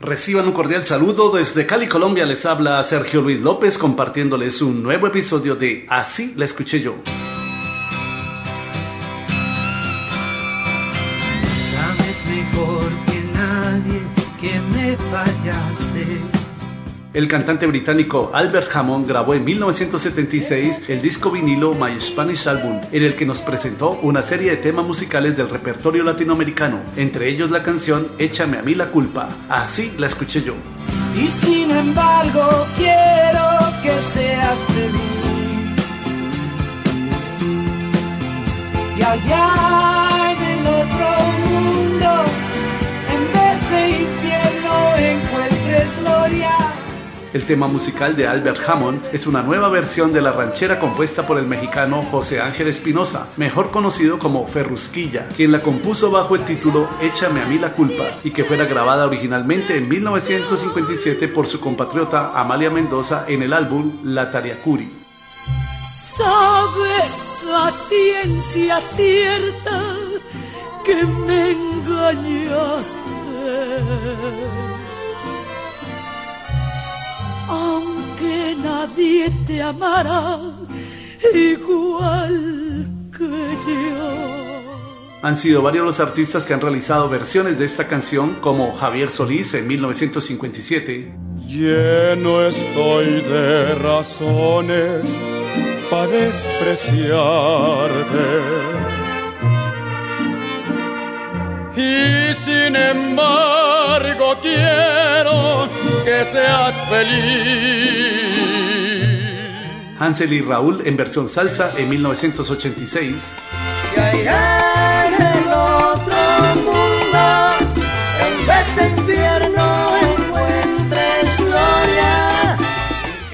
Reciban un cordial saludo desde Cali, Colombia. Les habla Sergio Luis López compartiéndoles un nuevo episodio de Así la escuché yo. Sabes mejor que nadie que me fallaste el cantante británico Albert Hammond grabó en 1976 el disco vinilo My Spanish Album, en el que nos presentó una serie de temas musicales del repertorio latinoamericano, entre ellos la canción Échame a mí la culpa. Así la escuché yo. Y sin embargo quiero que seas feliz. Y allá El tema musical de Albert Hammond es una nueva versión de la ranchera compuesta por el mexicano José Ángel Espinosa, mejor conocido como Ferrusquilla, quien la compuso bajo el título Échame a mí la culpa y que fuera grabada originalmente en 1957 por su compatriota Amalia Mendoza en el álbum La Tariacuri. Sabes la ciencia cierta que me engañaste nadie te amará igual que yo. Han sido varios los artistas que han realizado versiones de esta canción, como Javier Solís en 1957. Lleno estoy de razones para despreciarte. Y sin embargo quiero que seas feliz. Hansel y Raúl en versión salsa en 1986.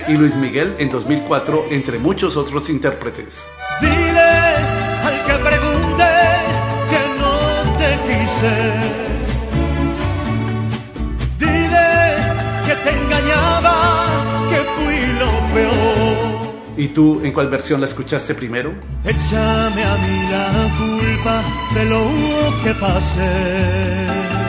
Y Luis Miguel en 2004, entre muchos otros intérpretes. Dile al que pregunte que no te quise. ¿Y tú en cuál versión la escuchaste primero? Échame a mí la culpa de lo que pasé.